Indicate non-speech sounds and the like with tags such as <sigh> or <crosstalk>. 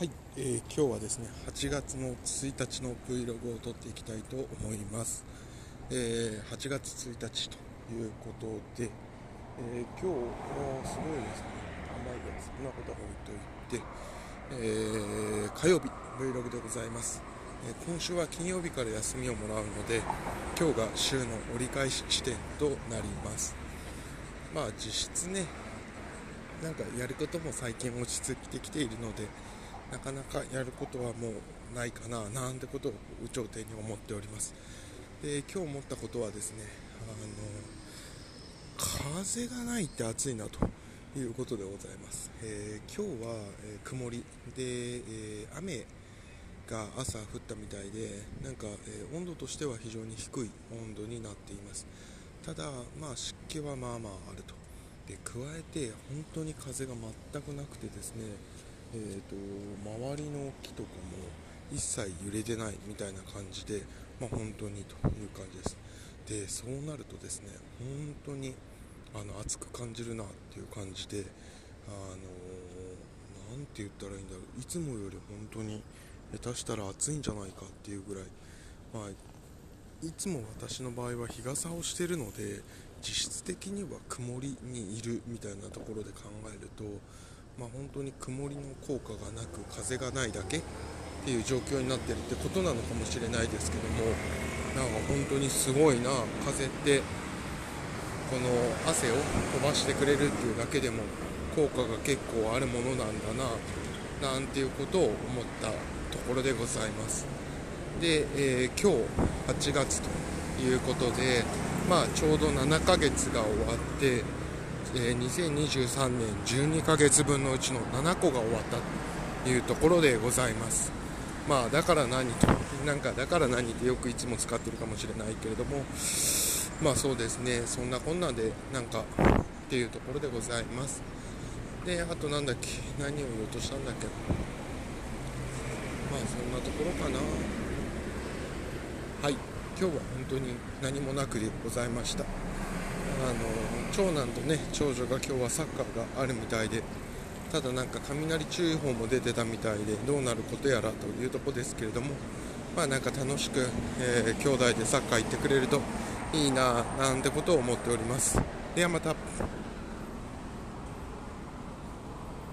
はい、えー今日はですね8月の1日の Vlog を撮っていきたいと思います、えー8月1日ということで、えー今日はすごいですね。あまりやそんなことは置いといて、えー火曜日 Vlog でございます、えー今週は金曜日から休みをもらうので今日が週の折り返し地点となります。まあ実質ねなんかやることも最近落ち着いてきているのでなかなかやることはもうないかななんてことを有頂天に思っております。で今日思ったことはですねあの風がないって暑いなということでございます、えー今日は、えー曇り。で、えー雨が朝降ったみたいでなんか、え温度としては非常に低い温度になっています。ただまあ湿気はまあまああると。で加えて本当に風が全くなくてですねえー、と周りの木とかも一切揺れてないみたいな感じで、まあ、本当にという感じです。でそうなるとですね本当にあの暑く感じるなっていう感じであのなんて言ったらいいんだろう。いつもより本当に下手したら暑いんじゃないかっていうぐらい、まあ、いつも私の場合は日傘をしているので実質的には曇りにいるみたいなところで考えると、まあ、本当に曇りの効果がなく風がないだけっていう状況になってるってことなのかもしれないですけどもなんか本当にすごいな風ってこの汗を飛ばしてくれるっていうだけでも効果が結構あるものなんだななんていうことを思ったところでございます。で、えー今日8月ということで、まあ、ちょうど7ヶ月が終わって、え2023年12ヶ月分のうちの7個が終わったというところでございます。まあだから何と <laughs> なんかだから何ってよくいつも使ってるかもしれないけれどもまあそうですね。そんなこんなでなんかっていうところでございます。であとなんだっけ何を言おうとしたんだっけ。まあそんなところかな。はい。今日は本当に何もなくでございました。あの長男とね長女が今日はサッカーがあるみたいでただなんか雷注意報も出てたみたいでどうなることやらというとこですけれどもまあなんか楽しく、えー兄弟でサッカー行ってくれるといいななんてことを思っております。ではまた。